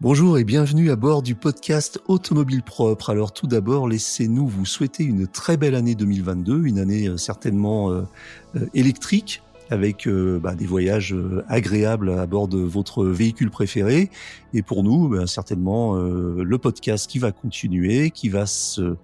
Bonjour et bienvenue à bord du podcast Automobile Propre. Alors tout d'abord, laissez-nous vous souhaiter une très belle année 2022, une année euh, certainement euh, euh, électrique avec bah, des voyages agréables à bord de votre véhicule préféré. Et pour nous, bah, certainement le podcast qui va continuer, qui va se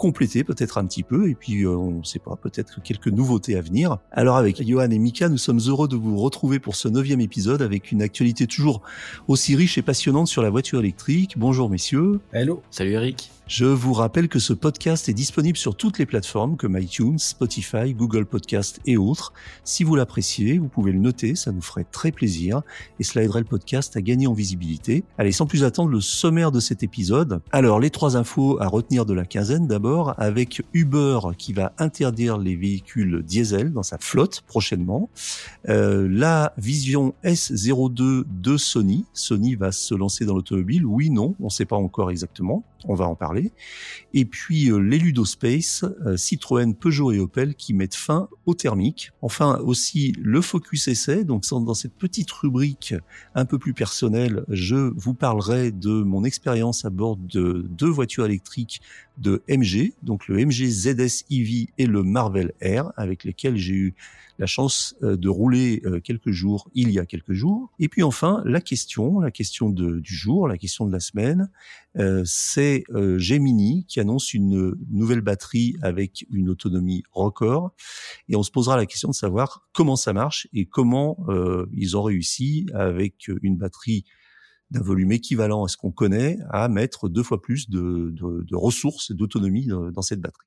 compléter peut-être un petit peu et puis euh, on ne sait pas peut-être quelques nouveautés à venir. Alors avec Johan et Mika, nous sommes heureux de vous retrouver pour ce neuvième épisode avec une actualité toujours aussi riche et passionnante sur la voiture électrique. Bonjour messieurs. Hello. Salut Eric. Je vous rappelle que ce podcast est disponible sur toutes les plateformes comme iTunes, Spotify, Google Podcast et autres. Si vous l'appréciez, vous pouvez le noter, ça nous ferait très plaisir et cela aiderait le podcast à gagner en visibilité. Allez, sans plus attendre, le sommaire de cet épisode. Alors, les trois infos à retenir de la quinzaine d'abord, avec Uber qui va interdire les véhicules diesel dans sa flotte prochainement. Euh, la Vision S02 de Sony. Sony va se lancer dans l'automobile. Oui, non, on ne sait pas encore exactement. On va en parler. Et puis euh, les euh, Citroën, Peugeot et Opel qui mettent fin au thermique. Enfin aussi le Focus Essai. Donc dans cette petite rubrique un peu plus personnelle, je vous parlerai de mon expérience à bord de deux voitures électriques de MG, donc le MG ZS EV et le Marvel Air, avec lesquels j'ai eu la chance euh, de rouler euh, quelques jours, il y a quelques jours. Et puis enfin, la question, la question de, du jour, la question de la semaine, euh, c'est Gemini qui annonce une nouvelle batterie avec une autonomie record. Et on se posera la question de savoir comment ça marche et comment ils ont réussi avec une batterie d'un volume équivalent à ce qu'on connaît à mettre deux fois plus de, de, de ressources d'autonomie dans cette batterie.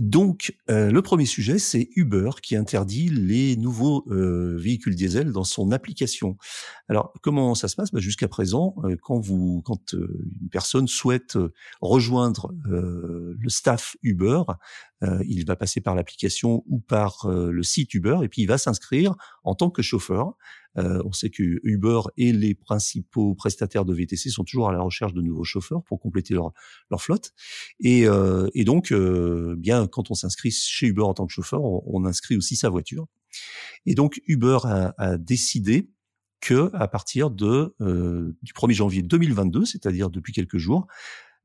Donc, euh, le premier sujet, c'est Uber qui interdit les nouveaux euh, véhicules diesel dans son application. Alors, comment ça se passe? Bah, Jusqu'à présent, euh, quand vous, quand une personne souhaite rejoindre le staff Uber, il va passer par l'application ou par le site Uber, et puis il va s'inscrire en tant que chauffeur. Euh, on sait que Uber et les principaux prestataires de VTC sont toujours à la recherche de nouveaux chauffeurs pour compléter leur, leur flotte. Et, euh, et donc, euh, bien quand on s'inscrit chez Uber en tant que chauffeur, on, inscrit aussi sa voiture. Et donc Uber a, a décidé que à partir de du 1er janvier 2022, c'est-à-dire depuis quelques jours,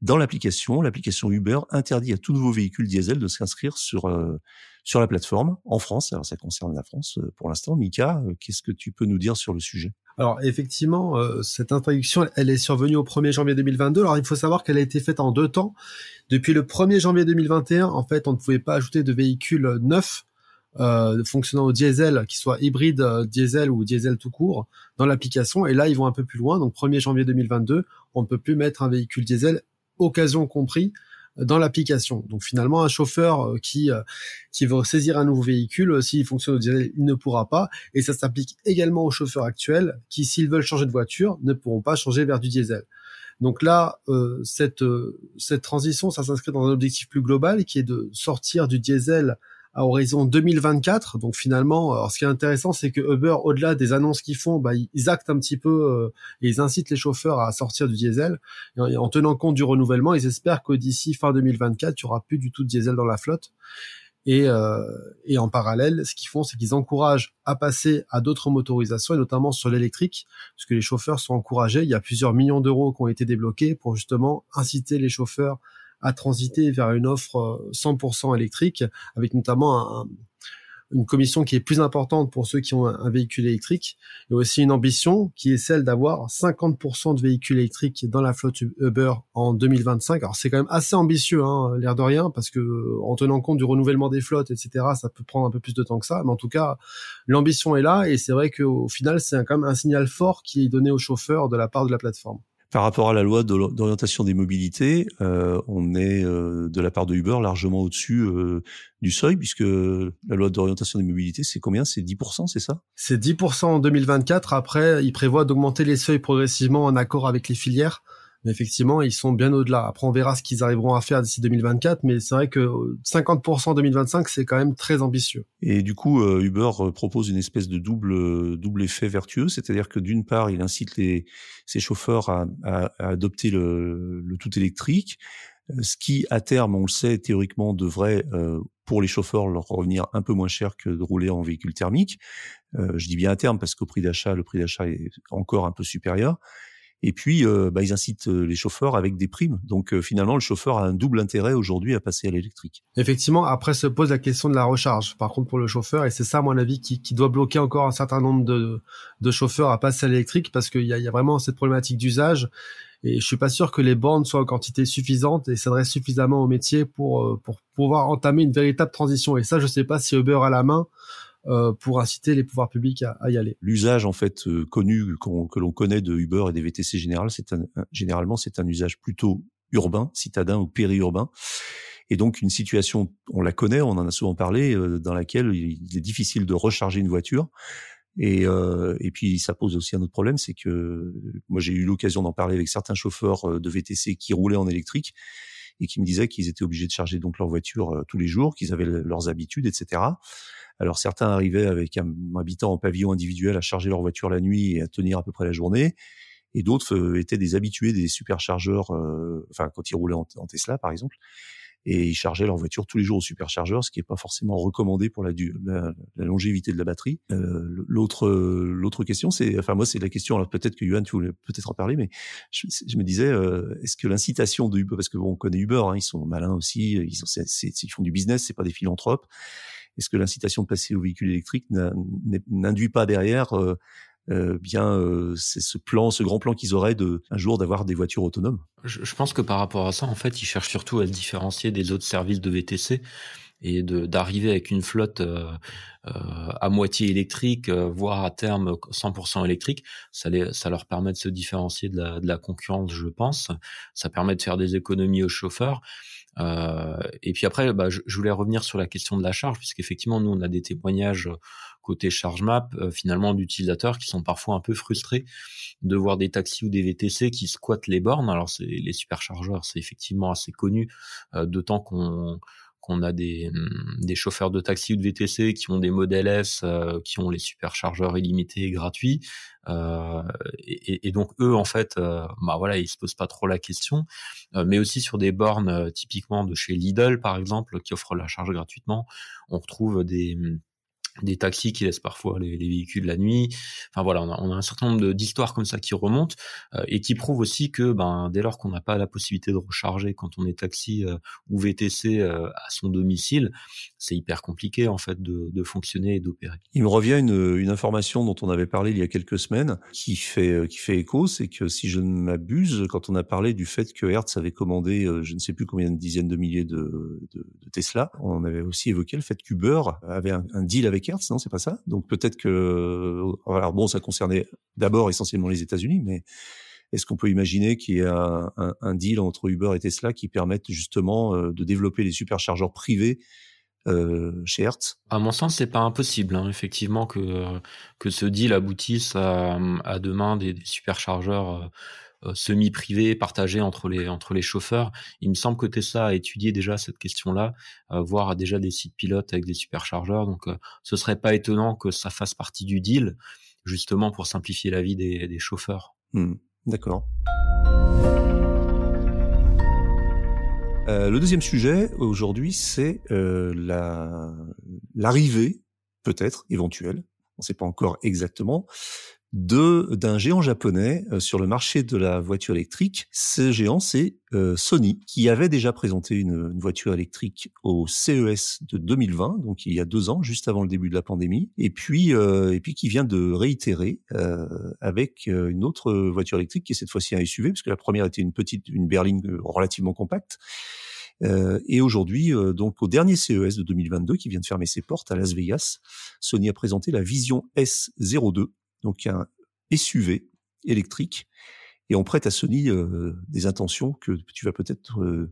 dans l'application, l'application Uber interdit à tout nouveau véhicule diesel de s'inscrire sur euh, sur la plateforme en France. Alors ça concerne la France euh, pour l'instant. Mika, euh, qu'est-ce que tu peux nous dire sur le sujet? Alors effectivement, cette interdiction, elle est survenue au 1er janvier 2022. Alors il faut savoir qu'elle a été faite en deux temps. Depuis le 1er janvier 2021, en fait, on ne pouvait pas ajouter de véhicules neufs euh, fonctionnant au diesel, qui soit hybride diesel ou diesel tout court, dans l'application. Et là, ils vont un peu plus loin. Donc, 1er janvier 2022, on ne peut plus mettre un véhicule diesel occasion compris dans l'application. Donc finalement, un chauffeur euh, qui euh, qui veut saisir un nouveau véhicule, euh, s'il fonctionne au diesel, il ne pourra pas. Et ça s'applique également aux chauffeurs actuels qui, s'ils veulent changer de voiture, ne pourront pas changer vers du diesel. Donc là, cette cette transition, ça s'inscrit dans un objectif plus global qui est de sortir du diesel à horizon 2024. Donc finalement, alors ce qui est intéressant, c'est que Uber, au-delà des annonces qu'ils font, bah, ils actent un petit peu euh, et ils incitent les chauffeurs à sortir du diesel. En, tenant compte du renouvellement, ils espèrent que d'ici fin 2024, il y aura plus du tout de diesel dans la flotte. Et, euh, et en parallèle, ce qu'ils font, c'est qu'ils encouragent à passer à d'autres motorisations, et notamment sur l'électrique, puisque les chauffeurs sont encouragés. Il y a plusieurs millions d'euros qui ont été débloqués pour justement inciter les chauffeurs à transiter vers une offre 100% euh, électrique, avec notamment une commission qui est plus importante pour ceux qui ont un, véhicule électrique, et aussi une ambition qui est celle d'avoir 50% de véhicules électriques dans la flotte Uber en 2025. Alors c'est quand même assez ambitieux, hein, l'air de rien, parce que euh, en tenant compte du renouvellement des flottes, etc., ça peut prendre un peu plus de temps que ça, mais en tout cas, l'ambition est là, et c'est vrai qu'au final, c'est quand même un signal fort qui est donné aux chauffeurs de la part de la plateforme. Par rapport à la loi d'orientation des mobilités, euh, on est euh, de la part de Uber largement au-dessus euh, du seuil, puisque la loi d'orientation des mobilités, c'est combien? C'est 10%, c'est ça? C'est 10% en 2024. Après, il prévoit d'augmenter les seuils progressivement en accord avec les filières. Mais effectivement, ils sont bien au-delà. Après, on verra ce qu'ils arriveront à faire d'ici 2024, mais c'est vrai que 50% en 2025, c'est quand même très ambitieux. Et du coup, euh, Uber euh, propose une espèce de double double effet vertueux, c'est-à-dire que d'une part, il incite les ses chauffeurs à, à, à adopter le, le, tout électrique, euh, ce qui, à terme, on le sait théoriquement, devrait euh, pour les chauffeurs leur revenir un peu moins cher que de rouler en véhicule thermique. Euh, je dis bien à terme parce qu'au prix d'achat, le prix d'achat est encore un peu supérieur. Et puis, euh, bah, ils incitent euh, les chauffeurs avec des primes. Donc, euh, finalement, le chauffeur a un double intérêt aujourd'hui à passer à l'électrique. Effectivement, après se pose la question de la recharge. Par contre, pour le chauffeur, et c'est ça, à mon avis, qui, qui, doit bloquer encore un certain nombre de, de chauffeurs à passer à l'électrique, parce qu'il y a, y a vraiment cette problématique d'usage. Et je suis pas sûr que les bornes soient en quantité suffisante et s'adressent suffisamment au métier pour, pour pouvoir entamer une véritable transition. Et ça, je sais pas si Uber a la main euh, pour inciter les pouvoirs publics à, à y aller. L'usage en fait euh, connu que l'on connaît de Uber et des VTC général, c'est généralement c'est un usage plutôt urbain, citadin ou périurbain. Et donc une situation, on la connaît, on en a souvent parlé, euh, dans laquelle il est difficile de recharger une voiture. Et, euh, et puis ça pose aussi un autre problème, c'est que moi j'ai eu l'occasion d'en parler avec certains chauffeurs de VTC qui roulaient en électrique et qui me disaient qu'ils étaient obligés de charger donc leur voiture tous les jours, qu'ils avaient leurs habitudes, etc. Alors certains arrivaient avec un habitant en pavillon individuel à charger leur voiture la nuit et à tenir à peu près la journée. Et d'autres euh, étaient des habitués des superchargeurs, euh, enfin quand ils roulaient en, Tesla par exemple, et ils chargeaient leur voiture tous les jours au superchargeur, ce qui n'est pas forcément recommandé pour la, la, la longévité de la batterie. Euh, l'autre l'autre question, c'est, enfin moi c'est la question. Alors peut-être que Yuan, tu voulais peut-être en parler, mais je, je me disais, euh, est-ce que l'incitation de Uber, parce que bon, on connaît Uber, hein, ils sont malins aussi, ils, sont, ils font du business, c'est pas des philanthropes. Est-ce que l'incitation de passer au véhicule électrique n'induit pas derrière euh, euh, bien euh, c'est ce plan, ce grand plan qu'ils auraient de un jour d'avoir des voitures autonomes je, je, pense que par rapport à ça, en fait, ils cherchent surtout à se différencier des autres services de VTC et d'arriver avec une flotte euh, euh, à moitié électrique, euh, voire à terme 100% électrique, ça, les, ça leur permet de se différencier de la, de la concurrence, je pense. Ça permet de faire des économies aux chauffeurs. Euh, et puis après, bah, je, je, voulais revenir sur la question de la charge, puisqu'effectivement, nous, on a des témoignages côté charge map, euh, finalement, d'utilisateurs qui sont parfois un peu frustrés de voir des taxis ou des VTC qui squattent les bornes. Alors, c'est les superchargeurs, c'est effectivement assez connu, euh, d'autant qu'on qu'on a des, hum, des chauffeurs de taxi ou de VTC qui ont des modèles S, euh, qui ont les superchargeurs illimités gratuits. Euh, et, donc eux, en fait, euh, bah voilà, ils se posent pas trop la question. Euh, mais aussi sur des bornes typiquement de chez Lidl, par exemple, qui offrent la charge gratuitement, on retrouve des hum, des taxis qui laissent parfois les, les, véhicules la nuit. Enfin voilà, on a, un certain nombre d'histoires comme ça qui remontent euh, et qui prouvent aussi que ben, dès lors qu'on n'a pas la possibilité de recharger quand on est taxi euh, ou VTC euh, à son domicile, c'est hyper compliqué en fait de, fonctionner et d'opérer. Il me revient une, information dont on avait parlé il y a quelques semaines qui fait qui fait écho, c'est que si je ne m'abuse, quand on a parlé du fait que Hertz avait commandé je ne sais plus combien de dizaines de milliers de, Tesla, on avait aussi évoqué le fait qu'Uber avait un deal avec non, c'est pas ça. Donc peut-être que, alors bon, ça concernait d'abord essentiellement les États-Unis, mais est-ce qu'on peut imaginer qu'il y ait un, deal entre Uber et Tesla qui permette justement euh, de développer les superchargeurs privés euh, chez Hertz? À mon sens, c'est pas impossible, hein, effectivement, que que ce deal aboutisse à, demain des, superchargeurs euh, euh, semi-privé, partagé entre les entre les chauffeurs. Il me semble que Tesla a étudié déjà cette question-là, euh, voire déjà des sites pilotes avec des superchargeurs. Donc, euh, ce serait pas étonnant que ça fasse partie du deal, justement pour simplifier la vie des, des chauffeurs. Mmh, D'accord. Euh, le deuxième sujet aujourd'hui, c'est euh, l'arrivée, peut-être éventuelle, on ne sait pas encore exactement, de d'un géant japonais euh, sur le marché de la voiture électrique. Ce géant, c'est euh, Sony, qui avait déjà présenté une, une, voiture électrique au CES de 2020, donc il y a deux ans, juste avant le début de la pandémie, et puis euh, et puis qui vient de réitérer euh, avec euh, une autre voiture électrique qui est cette fois-ci un SUV, parce que la première était une petite, une berline relativement compacte. Euh, et aujourd'hui, euh, donc au dernier CES de 2022, qui vient de fermer ses portes à Las Vegas, Sony a présenté la Vision S02, donc un SUV électrique, et on prête à Sony euh, des intentions que tu vas peut-être euh,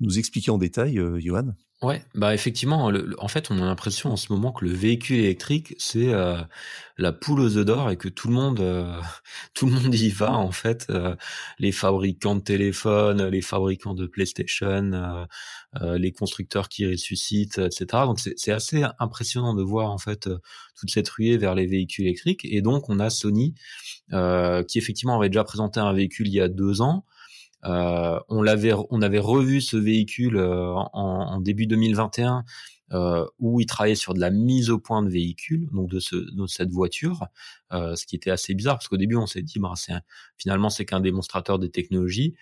nous expliquer en détail, euh, Johan. Ouais, bah effectivement, en fait, on a l'impression en ce moment que le véhicule électrique c'est euh, la poule aux œufs d'or et que tout le monde, euh, tout le monde y va en fait. Euh, les fabricants de téléphones, les fabricants de PlayStation, les constructeurs qui ressuscitent, etc. Donc c'est assez impressionnant de voir en fait toute cette ruée vers les véhicules électriques. Et donc on a Sony qui effectivement avait déjà présenté un véhicule il y a deux ans. Euh, on l'avait, on avait revu ce véhicule euh, en, début 2021 euh, où il travaillait sur de la mise au point de véhicule, donc de, ce, de cette voiture, ce qui était assez bizarre parce qu'au début on s'est dit, bah, c'est finalement c'est qu'un démonstrateur des technologies,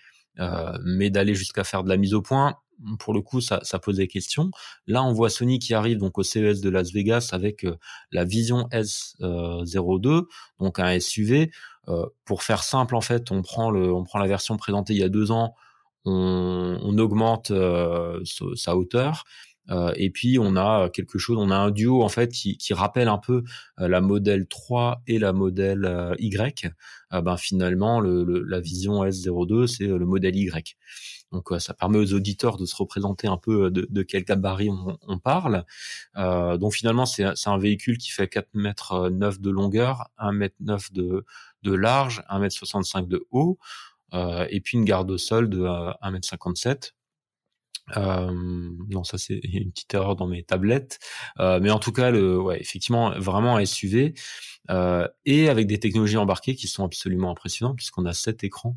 mais d'aller jusqu'à faire de la mise au point, pour le coup, ça, ça posait question. Là, on voit Sony qui arrive donc au CES de Las Vegas avec la Vision S02, donc un SUV. Euh, pour faire simple, en fait, on prend le, on prend la version présentée il y a deux ans, on, on augmente euh, sa hauteur. Euh, et puis on a quelque chose, on a un duo en fait qui, qui rappelle un peu la modèle 3 et la modèle Y. ben finalement, le, la vision S02 c'est le modèle Y. Donc ça permet aux auditeurs de se représenter un peu de, de quel gabarit on, on parle. Euh, donc finalement c'est un véhicule qui fait 4 mètres 9 de longueur, 1 mètre 9 de, de large, 1m65 de haut, euh, et puis une garde au sol de 1m57. Euh, euh, non, ça c'est une petite erreur dans mes tablettes, mais en tout cas, le, ouais, effectivement, vraiment un SUV et avec des technologies embarquées qui sont absolument impressionnantes puisqu'on a sept écrans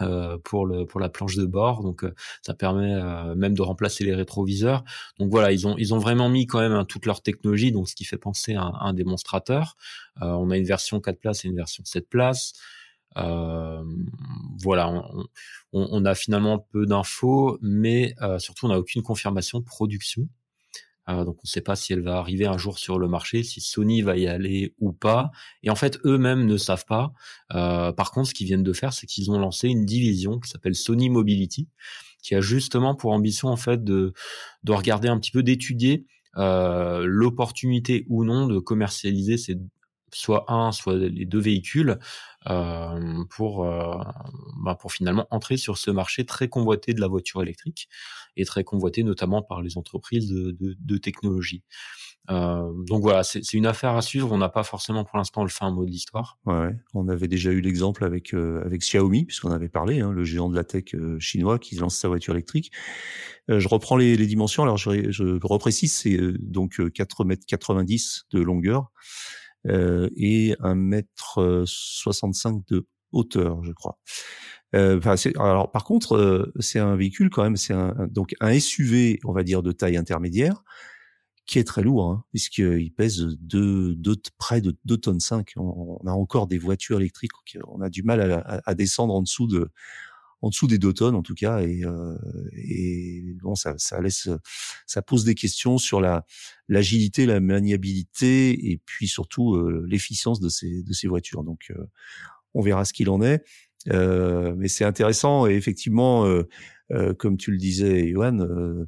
euh, pour le pour la planche de bord. Donc euh, ça permet euh, même de remplacer les rétroviseurs. Donc voilà, ils ont ils ont vraiment mis quand même hein, toute leur technologie, donc ce qui fait penser à, un démonstrateur. on a une version 4 places et une version 7 places. Voilà, on, on, a finalement peu d'infos, mais surtout on n'a aucune confirmation de production. Euh, donc on ne sait pas si elle va arriver un jour sur le marché, si Sony va y aller ou pas. Et en fait, eux-mêmes ne savent pas. Euh, par contre, ce qu'ils viennent de faire, c'est qu'ils ont lancé une division qui s'appelle Sony Mobility, qui a justement pour ambition en fait de, de regarder un petit peu, d'étudier euh, l'opportunité ou non de commercialiser ces soit un, soit les deux véhicules euh, pour euh, bah pour finalement entrer sur ce marché très convoité de la voiture électrique et très convoité notamment par les entreprises de, de, de technologie. Euh, donc voilà, c'est une affaire à suivre. On n'a pas forcément pour l'instant le fin mot de l'histoire. On avait déjà eu l'exemple avec euh, Xiaomi, puisqu'on avait parlé, hein, le géant de la tech euh, chinois qui lance sa voiture électrique. Euh, je reprends les, les, dimensions. Alors je, je reprécise, c'est donc 4 mètres 90 de longueur et un mètre 65 de hauteur, je crois. Euh, alors par contre, euh, c'est un véhicule quand même, c'est un, donc un SUV, on va dire de taille intermédiaire, qui est très lourd, hein, puisqu'il pèse deux, deux, près de 2 tonnes 5. On, on, a encore des voitures électriques, on a du mal à, à descendre en dessous de en dessous des deux tonnes en tout cas et, euh, et bon ça, ça laisse ça pose des questions sur la l'agilité la maniabilité et puis surtout euh, l'efficience de ces de ces voitures. Donc euh, on verra ce qu'il en est. Euh, mais c'est intéressant et effectivement comme tu le disais Johan euh,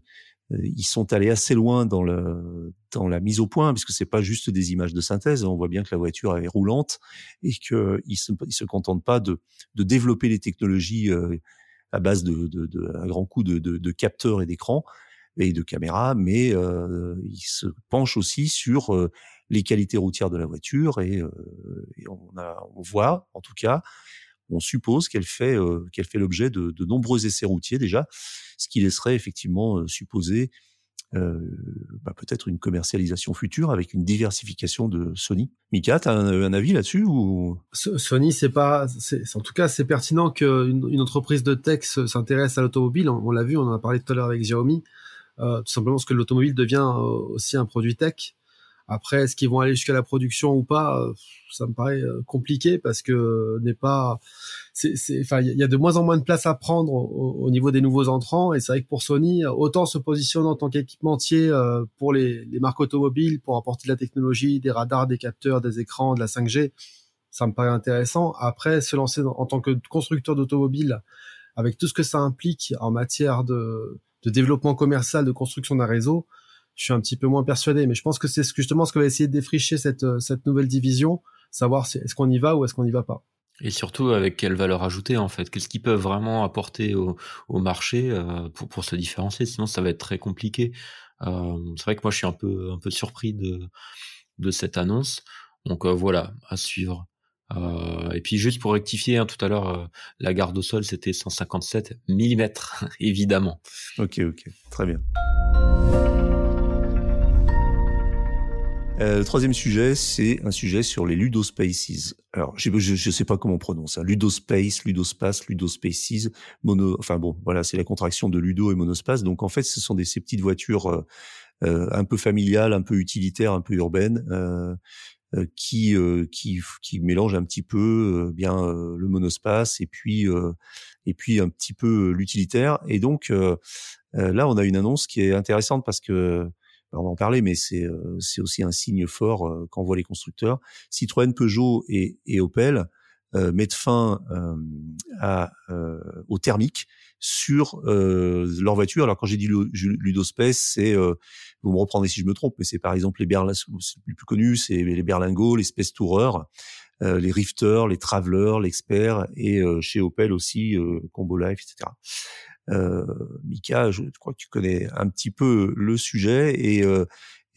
ils sont allés assez loin dans, le, dans la mise au point, puisque c'est pas juste des images de synthèse. On voit bien que la voiture est roulante et qu'ils se, ils se contentent pas de, de développer les technologies euh, à base de, de, de grand coup de, de, de capteurs et d'écrans et de caméras, mais euh, ils se penchent aussi sur euh, les qualités routières de la voiture et, euh, on, a, on voit, en tout cas, on suppose qu'elle fait euh, qu'elle fait l'objet de, de, nombreux essais routiers déjà, ce qui laisserait effectivement euh, supposer euh, bah, peut-être une commercialisation future avec une diversification de Sony. Mika, tu as un, avis là-dessus ou? Sony, c'est pas, en tout cas, c'est pertinent qu'une une entreprise de tech s'intéresse à l'automobile. On, l'a vu, on en a parlé tout à l'heure avec Xiaomi, tout simplement parce que l'automobile devient aussi un produit tech. Après, est-ce qu'ils vont aller jusqu'à la production ou pas? Ça me paraît euh, compliqué parce que n'est pas. C'est, enfin, il y a de moins en moins de place à prendre au, niveau des nouveaux entrants. Et c'est vrai que pour Sony, autant se positionner en tant qu'équipementier euh, pour les, marques automobiles, pour apporter de la technologie, des radars, des capteurs, des écrans, de la 5G, ça me paraît intéressant. Après, se lancer en tant que constructeur d'automobiles, avec tout ce que ça implique en matière de développement commercial, de construction d'un réseau, je suis un petit peu moins persuadé. Mais je pense que c'est justement ce qu'on va essayer de défricher cette, euh, cette nouvelle division, savoir est-ce qu'on y va ou est-ce qu'on n'y va pas. Et surtout avec quelle valeur ajoutée en fait? Qu'est-ce qu'ils peuvent vraiment apporter au, marché pour, pour se différencier? Sinon, ça va être très compliqué. c'est vrai que moi, je suis un peu un peu surpris de de cette annonce. Donc voilà, à suivre. Euh, et puis juste pour rectifier, hein, tout à l'heure, euh, la garde au sol, c'était 157 mm, évidemment. Ok, ok, très bien. Euh, troisième sujet, c'est un sujet sur les ludospaces. Alors, je ne sais pas comment on prononce. Hein. Ludospace, ludospace, ludospaces, mono. Enfin bon, voilà, c'est la contraction de ludo et monospace. Donc en fait, ce sont des ces petites voitures euh, euh un peu familiales, un peu utilitaires, un peu urbaines, euh, euh, qui, euh, qui qui mélange un petit peu bien le monospace et puis et puis un petit peu l'utilitaire. Et donc là, on a une annonce qui est intéressante parce que on va en parler, mais c'est c'est aussi un signe fort euh, qu'envoient les constructeurs. Citroën, Peugeot et, et Opel euh, mettent fin euh, à, au thermique sur leur voiture. Alors quand j'ai dit Ludospace, c'est vous me reprendrez si je me trompe, mais c'est par exemple les Berlin, les plus connus, c'est les Berlingo, les Space Tourer, euh, les Rifters, les Travelers, l'Expert et euh, chez Opel aussi euh, Combo Life, etc. Euh, Mika, je crois que tu connais un petit peu le sujet et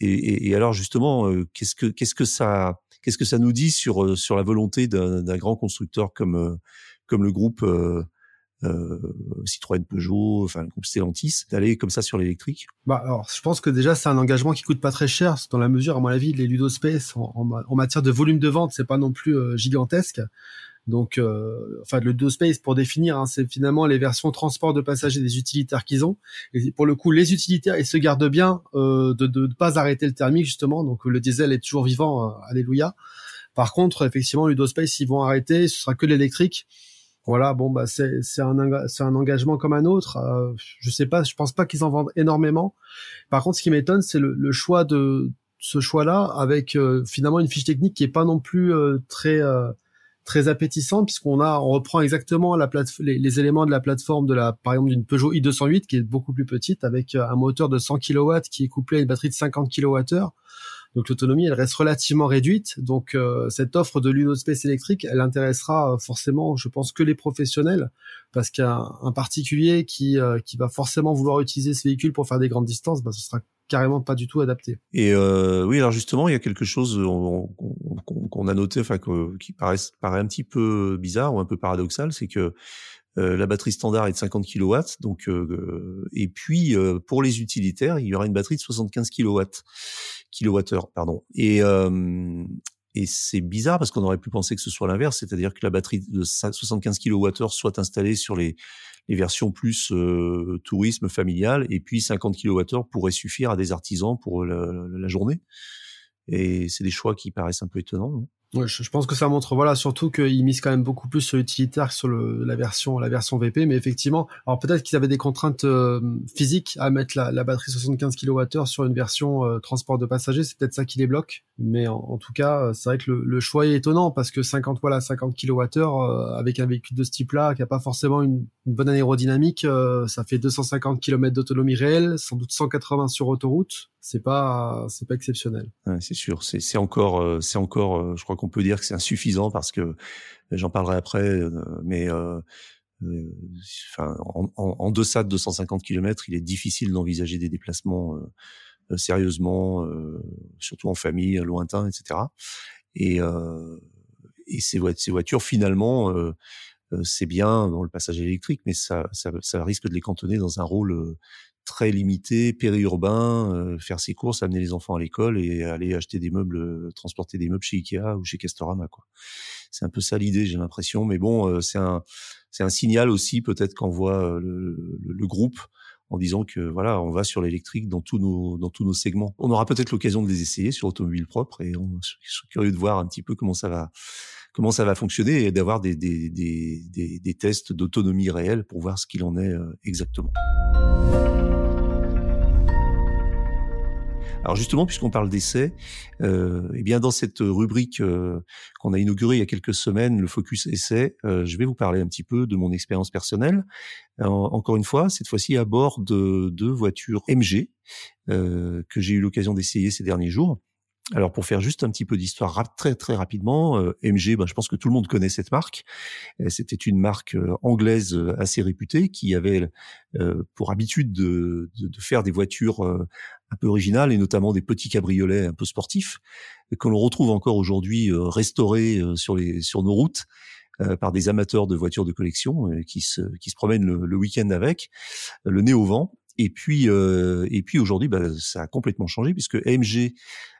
et, et, alors justement, qu'est-ce que qu'est-ce que ça qu'est-ce que ça nous dit sur sur la volonté d'un grand constructeur comme comme le groupe euh, Citroën, Peugeot, enfin le groupe Stellantis, d'aller comme ça sur l'électrique? Bah alors, je pense que déjà c'est un engagement qui coûte pas très cher, dans la mesure, à mon avis, les Ludospace en, en, matière de volume de vente, c'est pas non plus euh, gigantesque. Donc, euh, enfin, le Ludospace, pour définir, hein, c'est finalement les versions transport de passagers des utilitaires qu'ils ont. Et pour le coup, les utilitaires, ils se gardent bien euh, de ne pas arrêter le thermique justement. Donc, le diesel est toujours vivant, euh, alléluia. Par contre, effectivement, Ludospace, ils vont arrêter, ce sera que l'électrique. Voilà, bon bah c'est un un engagement comme un autre. Euh, je sais pas, je pense pas qu'ils en vendent énormément. Par contre, ce qui m'étonne, c'est le, le, choix de ce choix-là avec euh, finalement une fiche technique qui est pas non plus euh, très euh, très appétissante puisqu'on a on reprend exactement la les, les, éléments de la plateforme de la par exemple d'une Peugeot i208 qui est beaucoup plus petite avec un moteur de 100 kW qui est couplé à une batterie de 50 kWh donc l'autonomie, elle reste relativement réduite. Donc euh, cette offre de Lunospace électrique, elle intéressera euh, forcément, je pense, que les professionnels, parce qu'un particulier qui, euh, qui va forcément vouloir utiliser ce véhicule pour faire des grandes distances, bah, ce sera carrément pas du tout adapté. Et euh, oui, alors justement, il y a quelque chose qu'on a noté, enfin qui paraît, un petit peu bizarre ou un peu paradoxal, c'est que euh, la batterie standard est de 50 kW, donc euh, et puis euh, pour les utilitaires, il y aura une batterie de 75 kW, kWh, pardon. Et et c'est bizarre parce qu'on aurait pu penser que ce soit l'inverse, c'est-à-dire que la batterie de 75 kWh soit installée sur les, versions plus tourisme familial, et puis 50 kWh pourrait suffire à des artisans pour la, journée. Et c'est des choix qui paraissent un peu étonnants. Je, pense que ça montre, voilà, surtout qu'ils misent quand même beaucoup plus sur l'utilitaire que sur la version, la version VP. Mais effectivement, alors peut-être qu'ils avaient des contraintes euh, physiques à mettre la, la, batterie 75 kWh sur une version euh, transport de passagers. C'est peut-être ça qui les bloque. Mais en, tout cas, euh, c'est vrai que le, le, choix est étonnant parce que 50 voilà, 50 kWh avec un véhicule de ce type-là qui a pas forcément une, une bonne aérodynamique, ça fait 250 km d'autonomie réelle, sans doute 180 sur autoroute c'est pas c'est pas exceptionnel. Ouais, c'est sûr, c'est c'est encore euh, c'est encore euh, je crois qu'on peut dire que c'est insuffisant parce que j'en parlerai après euh, mais enfin en, en, en, deçà de 250 km, il est difficile d'envisager des déplacements sérieusement surtout en famille, lointain, etc. Et et ces voitures finalement c'est bien dans le passage électrique, mais ça, ça, ça risque de les cantonner dans un rôle très limité, périurbain, faire ses courses, amener les enfants à l'école et aller acheter des meubles, transporter des meubles chez Ikea ou chez Castorama. C'est un peu ça l'idée, j'ai l'impression. Mais bon, c'est un un signal aussi peut-être qu'envoie le, le, groupe en disant que voilà, on va sur l'électrique dans tous nos dans tous nos segments. On aura peut-être l'occasion de les essayer sur automobile propre et on, je suis curieux de voir un petit peu comment ça va comment ça va fonctionner et d'avoir des tests d'autonomie réelle pour voir ce qu'il en est exactement. Alors justement, puisqu'on parle d'essai, euh, eh bien dans cette rubrique euh, qu'on a inaugurée il y a quelques semaines, le Focus Essai, euh, je vais vous parler un petit peu de mon expérience personnelle. encore une fois, cette fois-ci à bord de deux voitures MG euh, que j'ai eu l'occasion d'essayer ces derniers jours. Alors pour faire juste un petit peu d'histoire très très rapidement, euh, MG, ben, je pense que tout le monde connaît cette marque. C'était une marque euh, anglaise euh, assez réputée qui avait pour habitude de, de, faire des voitures un peu originales et notamment des petits cabriolets un peu sportifs que l'on retrouve encore aujourd'hui restaurés sur nos routes. par des amateurs de voitures de collection qui se qui se promènent le, le week-end avec le nez au vent et puis, euh, et puis aujourd'hui, bah, ça a complètement changé puisque AMG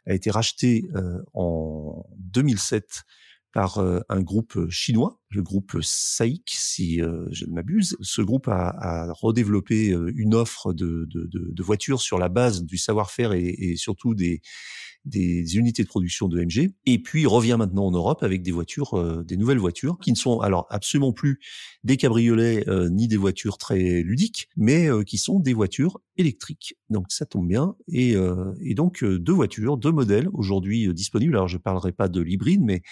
a été racheté euh, en 2007 par euh, un groupe chinois, le groupe SAIC, si je ne m'abuse. Ce groupe a, a redéveloppé une offre de, de, de, de, voitures sur la base du savoir-faire et, et surtout des, des unités de production de MG, et puis revient maintenant en Europe avec des voitures, euh, des nouvelles voitures, qui ne sont alors absolument plus des cabriolets euh, ni des voitures très ludiques, mais euh, qui sont des voitures électriques. Donc ça tombe bien, et, et donc deux voitures, deux modèles aujourd'hui disponibles. Alors je parlerai pas de l'hybride, mais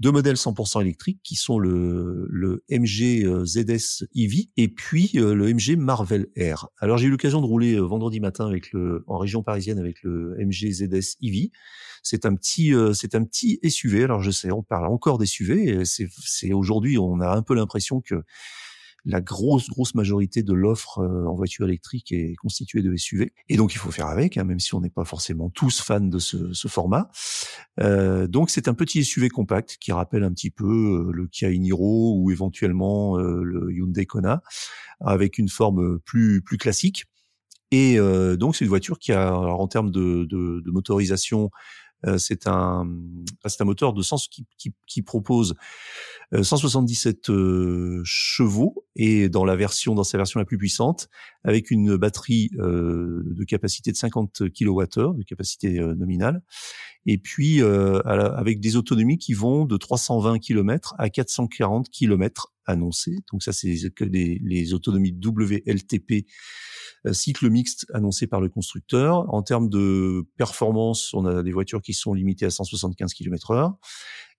deux modèles 100% électriques qui sont le, le MG euh, ZS EV et puis euh, le MG Marvel Air. Alors j'ai eu l'occasion de rouler euh, vendredi matin avec le en région parisienne avec le MG ZS EV. C'est un petit c'est un petit SUV. Alors je sais, on parle encore des SUV. C'est aujourd'hui on a un peu l'impression que la grosse grosse majorité de l'offre euh, en voiture électrique est constituée de SUV et donc il faut faire avec hein, même si on n'est pas forcément tous fans de ce, ce format. Euh, donc c'est un petit SUV compact qui rappelle un petit peu euh, le Kia Niro ou éventuellement le Hyundai Kona avec une forme plus plus classique. Et donc c'est une voiture qui a alors, en termes de, de, de motorisation c'est un c'est un moteur de sens qui, propose 177 euh, euh, chevaux et dans la version dans sa version la plus puissante avec une batterie euh, de capacité de 50 kWh de capacité nominale. Et puis avec des autonomies qui vont de 320 km à 440 km Donc ça c'est les, les autonomies WLTP cycle mixte annoncé par le constructeur. En termes de performance, on a des voitures qui sont limitées à 175 km heure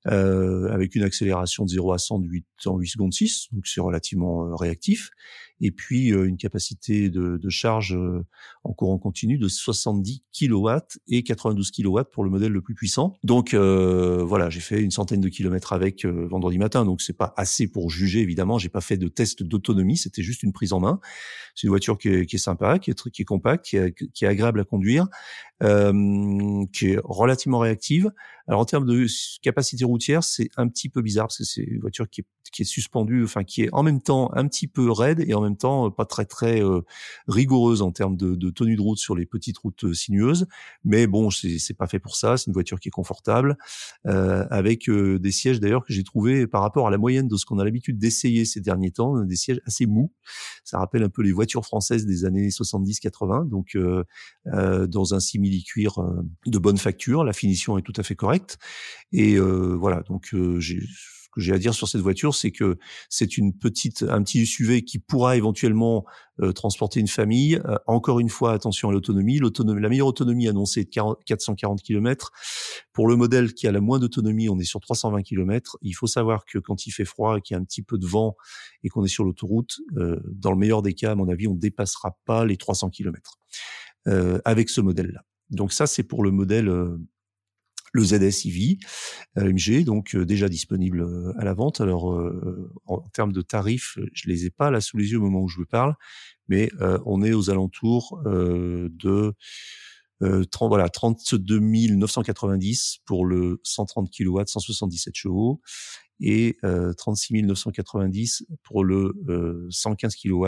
euh, avec une accélération de 0 à 100 de 8, en 8 secondes 6, donc c'est relativement euh, réactif, et puis euh, une capacité de, charge euh, en courant continu de 70 kW et 92 kW pour le modèle le plus puissant. Donc voilà, j'ai fait une centaine de kilomètres avec vendredi matin, donc c'est pas assez pour juger évidemment. J'ai pas fait de test d'autonomie, c'était juste une prise en main. C'est une voiture qui est, sympa, qui est, compacte, qui est agréable à conduire, euh, qui est relativement réactive. Alors en termes de capacité routière, c'est un petit peu bizarre parce que c'est une voiture qui est, qui est suspendue, enfin qui est en même temps un petit peu raide et en même temps euh, pas très très euh, rigoureuse en termes de, tenue de route sur les petites routes euh, sinueuses. Mais bon, c'est pas fait pour ça. C'est une voiture qui est confortable euh, avec des sièges d'ailleurs que j'ai trouvé par rapport à la moyenne de ce qu'on a l'habitude d'essayer ces derniers temps, des sièges assez mous. Ça rappelle un peu les voitures françaises des années 70-80. Donc dans un simili cuir de bonne facture, la finition est tout à fait correcte. Et voilà, donc j'ai ce que j'ai à dire sur cette voiture, c'est que c'est une petite, un petit SUV qui pourra éventuellement transporter une famille. encore une fois, attention à l'autonomie. L'autonomie, la meilleure autonomie annoncée est de 440 km. Pour le modèle qui a la moins d'autonomie, on est sur 320 km. Il faut savoir que quand il fait froid et qu'il y a un petit peu de vent et qu'on est sur l'autoroute, dans le meilleur des cas, à mon avis, on dépassera pas les 300 km avec ce modèle-là. Donc ça, c'est pour le modèle euh, le ZS EV AMG, donc euh, déjà disponible euh, à la vente. Alors en termes de tarifs, je les ai pas là sous les yeux au moment où je vous parle, mais on est aux alentours de 30, voilà 32 990 pour le 130 kW 177 chevaux et 36 990 pour le 115 kW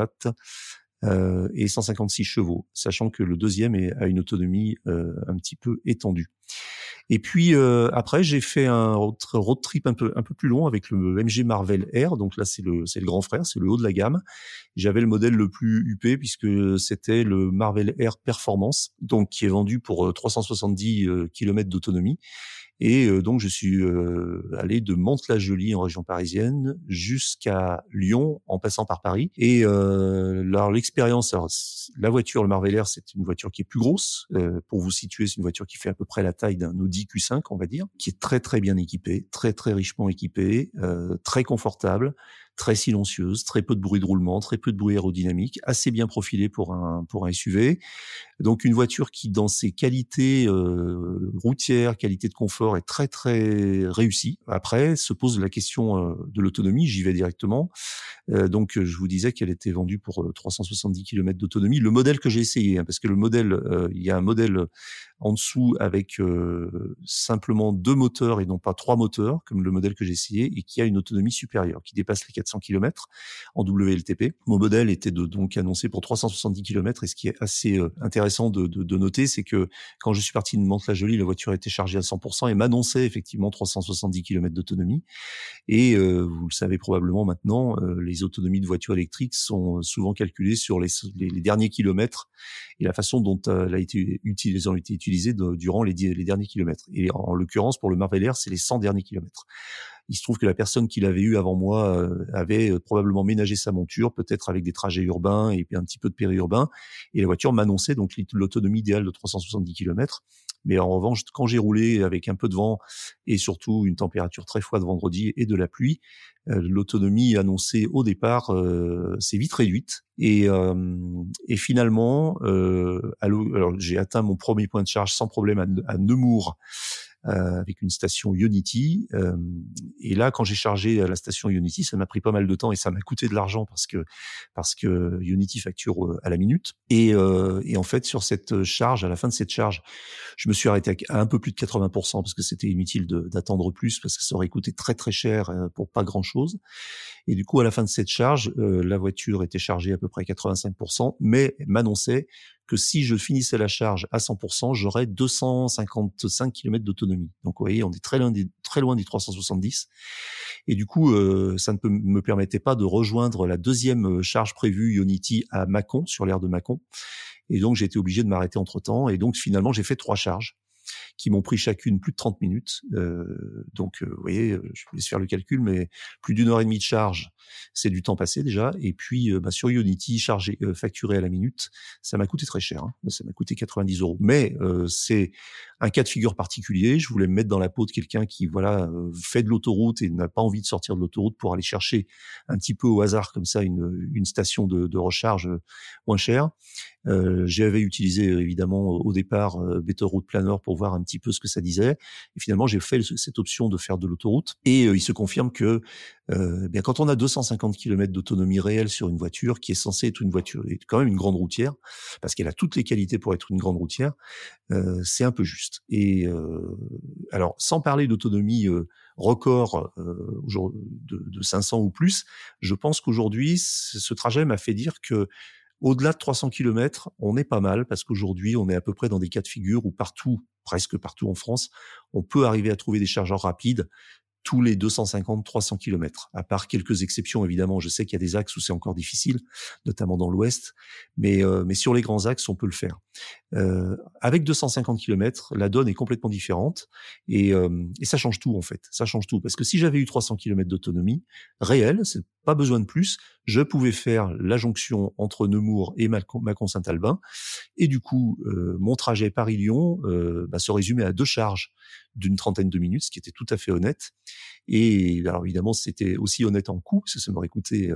euh, et 156 chevaux, sachant que le deuxième est, a une autonomie euh, un petit peu étendue. Et puis euh, après, j'ai fait un road trip un peu un peu plus long avec le MG Marvel Air. Donc là, c'est le c'est le grand frère, c'est le haut de la gamme. J'avais le modèle le plus huppé puisque c'était le Marvel Air Performance, donc qui est vendu pour 370 km d'autonomie et euh, donc, je suis euh, allé de Mantes-la-Jolie en région parisienne jusqu'à Lyon en passant par Paris. Et euh, l'expérience, la voiture, le Marvel Air, c'est une voiture qui est plus grosse. Euh, pour vous situer, c'est une voiture qui fait à peu près la taille d'un Audi Q5, on va dire, qui est très très bien équipée, très très richement équipée, euh, très confortable très silencieuse, très peu de bruit de roulement, très peu de bruit aérodynamique, assez bien profilée pour un pour un SUV. Donc une voiture qui, dans ses qualités euh, routières, qualité de confort, est très très réussie. Après, se pose la question euh, de l'autonomie. J'y vais directement. Euh, donc je vous disais qu'elle était vendue pour 370 km d'autonomie. Le modèle que j'ai essayé, hein, parce que le modèle, il y a un modèle en dessous avec simplement deux moteurs et non pas trois moteurs, comme le modèle que j'ai essayé, et qui a une autonomie supérieure, qui dépasse les 400 km en WLTP. Mon modèle était de, donc annoncé pour 370 km, et ce qui est assez intéressant de, noter, c'est que quand je suis parti de Mantes-la-Jolie, la voiture était chargée à 100% et m'annonçait effectivement 370 km d'autonomie. Et euh, vous le savez probablement maintenant, euh, les autonomies de voitures électriques sont souvent calculées sur les, derniers kilomètres et la façon dont euh, elle ont été utilisées durant les derniers kilomètres. Et en, l'occurrence, pour le Marvel Air, c'est les 100 derniers kilomètres. Il se trouve que la personne qui l'avait eu avant moi euh, avait euh, probablement ménagé sa monture, peut-être avec des trajets urbains et un petit peu de périurbain. Et la voiture m'annonçait donc l'autonomie idéale de 370 km. Mais en revanche, quand j'ai roulé avec un peu de vent et surtout une température très froide vendredi et de la pluie, euh, l'autonomie annoncée au départ s'est vite réduite. Et, et finalement, alors j'ai atteint mon premier point de charge sans problème à, Nemours euh, avec une station Unity. Euh, et là, quand j'ai chargé la station Unity, ça m'a pris pas mal de temps et ça m'a coûté de l'argent parce que parce que Unity facture euh, à la minute. Et, et en fait, sur cette charge, à la fin de cette charge, je me suis arrêté à un peu plus de 80% parce que c'était inutile d'attendre plus parce que ça aurait coûté très très cher pour pas grand chose. Et du coup, à la fin de cette charge, la voiture était chargée à peu près 85%, mais m'annonçait que si je finissais la charge à 100%, j'aurais 255 km d'autonomie. Donc vous voyez, on est très loin des, très loin des 370. Et du coup, euh, ça ne me permettait pas de rejoindre la deuxième euh, charge prévue Unity à Mâcon, sur l'aire de Mâcon. Et donc j'ai été obligé de m'arrêter entre temps. Et donc finalement, j'ai fait trois charges qui m'ont pris chacune plus de 30 minutes. Euh, donc, euh, vous voyez, euh, je vous laisse faire le calcul, mais plus d'une heure et demie de charge, c'est du temps passé déjà. Et puis, bah, sur Unity, chargé, facturé à la minute, ça m'a coûté très cher. Hein. Ça m'a coûté 90 euros. Mais c'est un cas de figure particulier. Je voulais me mettre dans la peau de quelqu'un qui, voilà, fait de l'autoroute et n'a pas envie de sortir de l'autoroute pour aller chercher un petit peu au hasard comme ça une, station de recharge moins chère. Euh, J'avais utilisé évidemment au départ euh, Better Route Planner pour voir un petit peu ce que ça disait. Et finalement, j'ai fait cette option de faire de l'autoroute. Et euh, il se confirme que euh, bien quand on a 250 km d'autonomie réelle sur une voiture qui est censée être une voiture, et quand même une grande routière, parce qu'elle a toutes les qualités pour être une grande routière, euh, c'est un peu juste. Et euh, alors, sans parler d'autonomie euh, record de, de 500 ou plus, je pense qu'aujourd'hui, ce trajet m'a fait dire que au-delà de 300 km, on est pas mal parce qu'aujourd'hui, on est à peu près dans des cas de figure où partout, presque partout en France, on peut arriver à trouver des chargeurs rapides tous les 250-300 km. À part quelques exceptions, évidemment, je sais qu'il y a des axes où c'est encore difficile, notamment dans l'Ouest, mais, euh, mais sur les grands axes, on peut le faire. Euh, avec 250 km, la donne est complètement différente et, euh, et ça change tout en fait. Ça change tout parce que si j'avais eu 300 km d'autonomie réelle, c'est pas besoin de plus, je pouvais faire la jonction entre Nemours et Mâcon-Saint-Albin et du coup, euh, mon trajet Paris-Lyon euh, bah, se résumait à deux charges d'une trentaine de minutes, ce qui était tout à fait honnête. Et alors évidemment, c'était aussi honnête en coût, parce que ça m'aurait coûté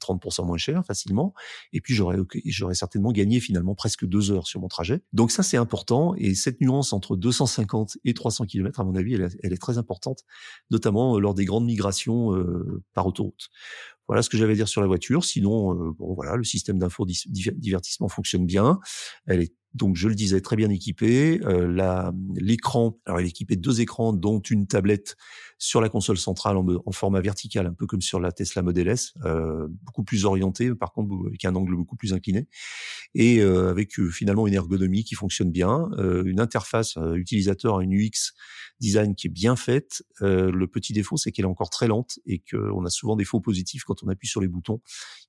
30% euh, moins cher facilement. Et puis j'aurais j'aurais certainement gagné finalement presque deux heures sur mon trajet. Donc ça c'est important. Et cette nuance entre 250 et 300 km, à mon avis, elle, est très importante, notamment euh, lors des grandes migrations euh, par autoroute. Voilà ce que j'avais à dire sur la voiture. Sinon, bon voilà, le système d'info divertissement fonctionne bien. Elle est donc je le disais très bien équipé. Euh, l'écran, alors il est équipé de deux écrans, dont une tablette sur la console centrale en, format vertical, un peu comme sur la Tesla Model S, euh, beaucoup plus orienté, par contre avec un angle beaucoup plus incliné, et euh, avec euh, finalement une ergonomie qui fonctionne bien, euh, une interface utilisateur, une UX design qui est bien faite. le petit défaut, c'est qu'elle est encore très lente et qu'on a souvent des faux positifs quand on appuie sur les boutons.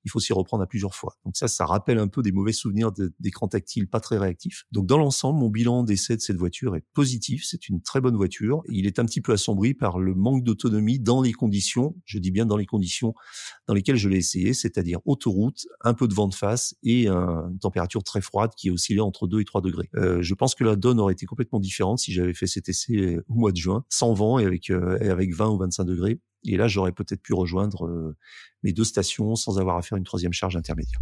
Il faut s'y reprendre à plusieurs fois. Donc ça, ça rappelle un peu des mauvais souvenirs d'écran tactile pas très réactif. Donc dans l'ensemble, mon bilan d'essai de cette voiture est positif. C'est une très bonne voiture. Il est un petit peu assombri par le manque d'autonomie dans les conditions, je dis bien dans les conditions dans lesquelles je l'ai essayé, c'est-à-dire autoroute, un peu de vent de face et une température très froide qui oscillée entre 2 et 3 degrés. Euh, je pense que la donne aurait été complètement différente si j'avais fait cet essai au mois de juin, sans vent et avec, euh, avec 20 ou 25 degrés. Et là, j'aurais peut-être pu rejoindre euh, mes deux stations sans avoir à faire une troisième charge intermédiaire.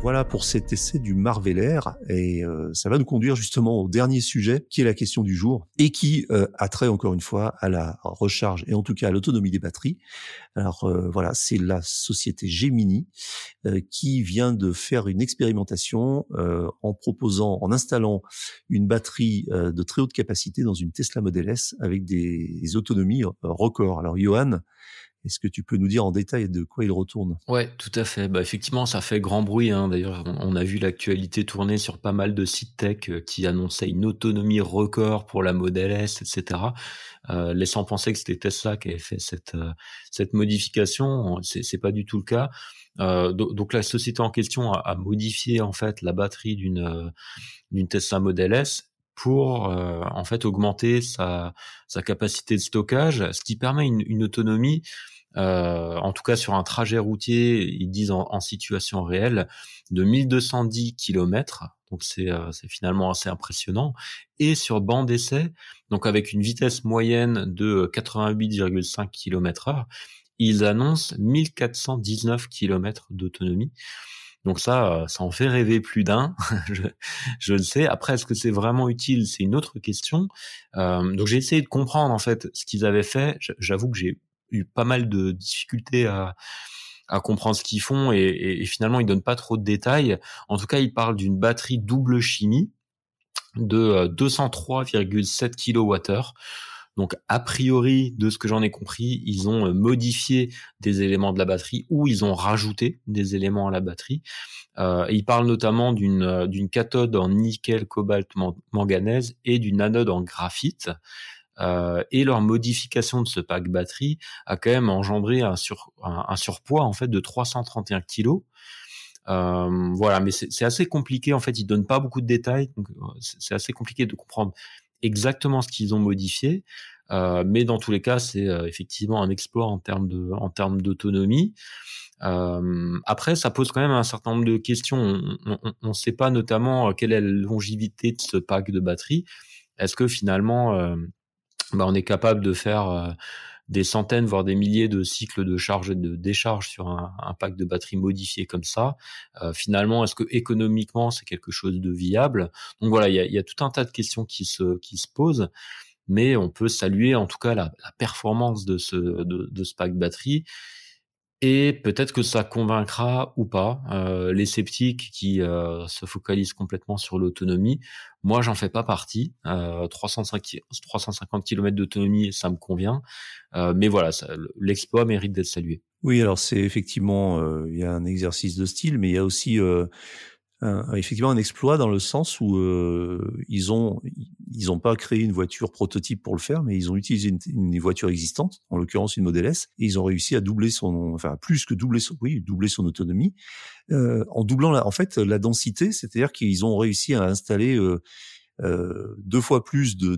Voilà pour cet essai du Marvel Air et euh, ça va nous conduire justement au dernier sujet qui est la question du jour et qui euh, a trait encore une fois à la recharge et en tout cas à l'autonomie des batteries. Alors euh, voilà, c'est la société Gemini qui vient de faire une expérimentation en proposant, en installant une batterie de très haute capacité dans une Tesla Model S avec des autonomies records. Alors Johan, est-ce que tu peux nous dire en détail de quoi il retourne? Ouais, tout à fait. Bah, effectivement, ça fait grand bruit. Hein. D'ailleurs, on, a vu l'actualité tourner sur pas mal de sites tech euh, qui annonçaient une autonomie record pour la Model S, etc. Euh, laissant penser que c'était Tesla qui avait fait cette euh, cette modification. C'est, c'est pas du tout le cas. Euh, donc, la société en question a, a, modifié en fait la batterie d'une euh, d'une Tesla Model S pour en fait augmenter sa, sa capacité de stockage, ce qui permet une, une autonomie euh, en tout cas sur un trajet routier, ils disent en, situation réelle, de 1210 km. Donc euh, c'est finalement assez impressionnant. Et sur bande d'essai, donc avec une vitesse moyenne de 88,5 km heure, ils annoncent 1419 km d'autonomie. Donc ça, ça en fait rêver plus d'un, je, je, le sais. Après, est-ce que c'est vraiment utile? C'est une autre question. Euh, donc j'ai essayé de comprendre en fait ce qu'ils avaient fait. J'avoue que j'ai eu pas mal de difficultés à, à comprendre ce qu'ils font et, et, finalement ils donnent pas trop de détails. En tout cas, ils parlent d'une batterie double chimie de 203,7 euh, kWh. Donc a priori, de ce que j'en ai compris, ils ont euh, modifié des éléments de la batterie ou ils ont rajouté des éléments à la batterie. Euh, ils parlent notamment d'une euh, d'une cathode en nickel, cobalt, manganèse et d'une anode en graphite. Et leur modification de ce pack batterie a quand même engendré un, sur, un, surpoids en fait de 331 kg. Euh, voilà, mais c'est assez compliqué en fait. Ils donnent pas beaucoup de détails, c'est assez compliqué de comprendre exactement ce qu'ils ont modifié. Euh, mais dans tous les cas, c'est euh, effectivement un exploit en termes de en termes d'autonomie. Euh, après, ça pose quand même un certain nombre de questions. On ne sait pas notamment quelle est la longévité de ce pack de batterie. Est-ce que finalement bah, on est capable de faire euh, des centaines, voire des milliers de cycles de charge et de décharge sur un, pack de batterie modifié comme ça. Euh, finalement, est-ce que économiquement c'est quelque chose de viable? Donc voilà, il y a, tout un tas de questions qui se posent, mais on peut saluer en tout cas la, performance de ce de, de ce pack batterie et peut-être que ça convaincra ou pas euh, les sceptiques qui euh, se focalisent complètement sur l'autonomie. Moi, j'en fais pas partie. Euh, 305, 350 km d'autonomie, ça me convient. Euh, mais voilà, l'exploit mérite d'être salué. Oui, alors c'est effectivement, euh, il y a un exercice de style, mais il y a aussi effectivement un exploit dans le sens où euh, ils ont ils ont pas créé une voiture prototype pour le faire, mais ils ont utilisé une, voiture existante, en l'occurrence une Model S, et ils ont réussi à doubler son, enfin plus que doubler son, oui, doubler son autonomie, euh, en doublant la, en fait la densité, c'est-à-dire qu'ils ont réussi à installer euh, euh, deux fois plus de,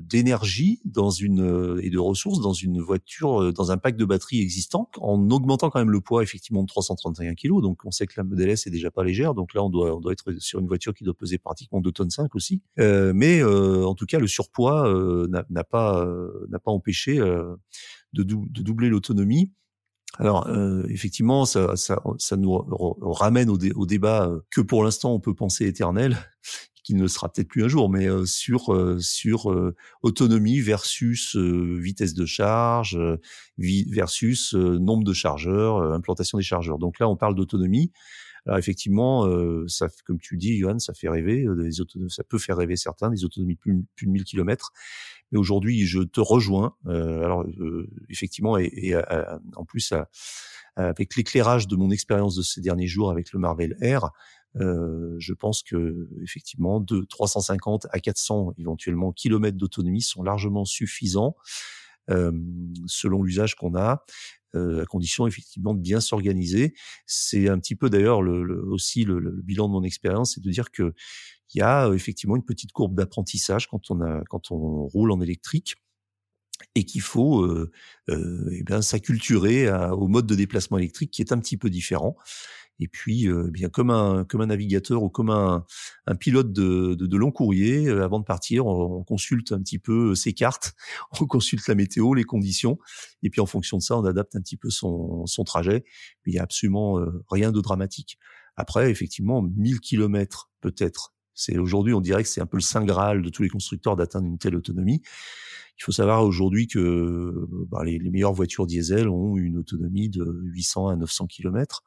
d'énergie dans une euh, et de ressources dans une voiture, euh, dans un pack de batterie existant, en augmentant quand même le poids effectivement de 331 kg. Donc on sait que la Model S est déjà pas légère, donc là on doit on doit être sur une voiture qui doit peser pratiquement 2 tonnes 5 aussi. mais en tout cas le surpoids n'a, pas n'a pas empêché de, de doubler l'autonomie. Alors effectivement, ça, ça, ça nous ramène au, débat que pour l'instant on peut penser éternel, qui ne sera peut-être plus un jour, mais euh, sur euh, sur euh, autonomie versus vitesse de charge versus nombre de chargeurs, implantation des chargeurs. Donc là, on parle d'autonomie. Alors effectivement, ça, comme tu dis, Johan, ça fait rêver. Des ça peut faire rêver certains, des autonomies plus, plus de 1000 km. Mais aujourd'hui, je te rejoins. alors effectivement, et, et en plus, avec l'éclairage de mon expérience de ces derniers jours avec le Marvel Air, euh, je pense que effectivement de 350 à 400 éventuellement kilomètres d'autonomie sont largement suffisants euh, selon l'usage qu'on a. Euh, à condition effectivement de bien s'organiser. C'est un petit peu d'ailleurs le, aussi le, bilan de mon expérience, c'est de dire que il y a effectivement une petite courbe d'apprentissage quand on roule en électrique et qu'il faut eh bien s'acculturer au mode de déplacement électrique qui est un petit peu différent. Et puis, euh, eh bien comme un comme un navigateur ou comme un, un pilote de, de, de, long courrier, euh, avant de partir, on, consulte un petit peu euh, ses cartes, on consulte la météo, les conditions, et puis en fonction de ça, on adapte un petit peu son, son trajet. Mais il y a absolument rien de dramatique. Après, effectivement, 1000 km peut-être. C'est aujourd'hui, on dirait que c'est un peu le saint graal de tous les constructeurs d'atteindre une telle autonomie. Il faut savoir aujourd'hui que bah, les, les, meilleures voitures diesel ont une autonomie de 800 à 900 km.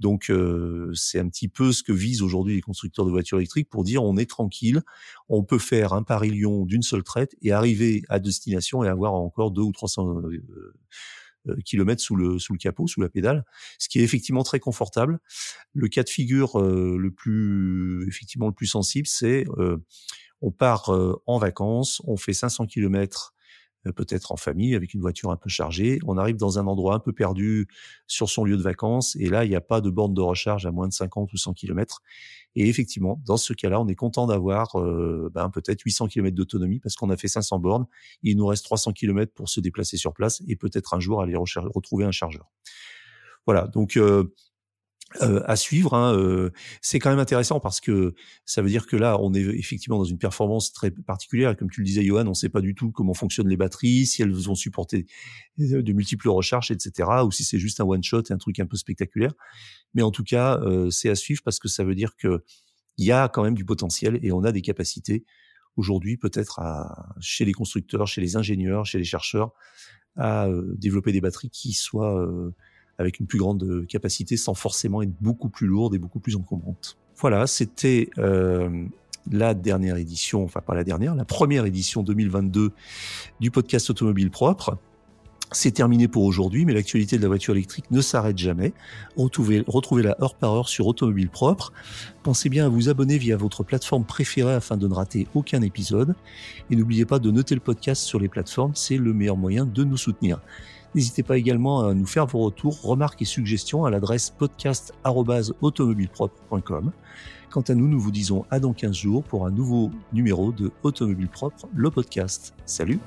Donc euh, c'est un petit peu ce que visent aujourd'hui les constructeurs de voitures électriques pour dire on est tranquille, on peut faire un Paris-Lyon d'une seule traite et arriver à destination et avoir encore deux ou 300 euh, euh, kilomètres sous le sous le capot, sous la pédale, ce qui est effectivement très confortable. Le cas de figure le plus effectivement le plus sensible, c'est on part en vacances, on fait 500 kilomètres euh, peut-être en famille avec une voiture un peu chargée. On arrive dans un endroit un peu perdu sur son lieu de vacances et là, il n'y a pas de borne de recharge à moins de 50 ou 100 km. Et effectivement, dans ce cas-là, on est content d'avoir euh, ben, peut-être 800 km d'autonomie parce qu'on a fait 500 bornes. Il nous reste 300 km pour se déplacer sur place et peut-être un jour aller retrouver un chargeur. Voilà, donc euh, euh, à suivre. Hein, euh, c'est quand même intéressant parce que ça veut dire que là, on est effectivement dans une performance très particulière. Comme tu le disais, Johan, on ne sait pas du tout comment fonctionnent les batteries, si elles vont supporter euh, de multiples recharges, etc., ou si c'est juste un one shot et un truc un peu spectaculaire. Mais en tout cas, c'est à suivre parce que ça veut dire que il y a quand même du potentiel et on a des capacités aujourd'hui, peut-être chez les constructeurs, chez les ingénieurs, chez les chercheurs, à développer des batteries qui soient avec une plus grande euh, capacité sans forcément être beaucoup plus lourde et beaucoup plus encombrante. Voilà, c'était euh, la dernière édition, enfin pas la dernière, la première édition 2022 du podcast Automobile Propre. C'est terminé pour aujourd'hui, mais l'actualité de la voiture électrique ne s'arrête jamais. Retrouvez, retrouvez-la heure par heure sur Automobile Propre. Pensez bien à vous abonner via votre plateforme préférée afin de ne rater aucun épisode. Et n'oubliez pas de noter le podcast sur les plateformes, c'est le meilleur moyen de nous soutenir. N'hésitez pas également à nous faire vos retours, remarques et suggestions à l'adresse podcast.automobilepropre.com. Quant à nous, nous vous disons à dans 15 jours pour un nouveau numéro de Automobile Propre, le podcast. Salut!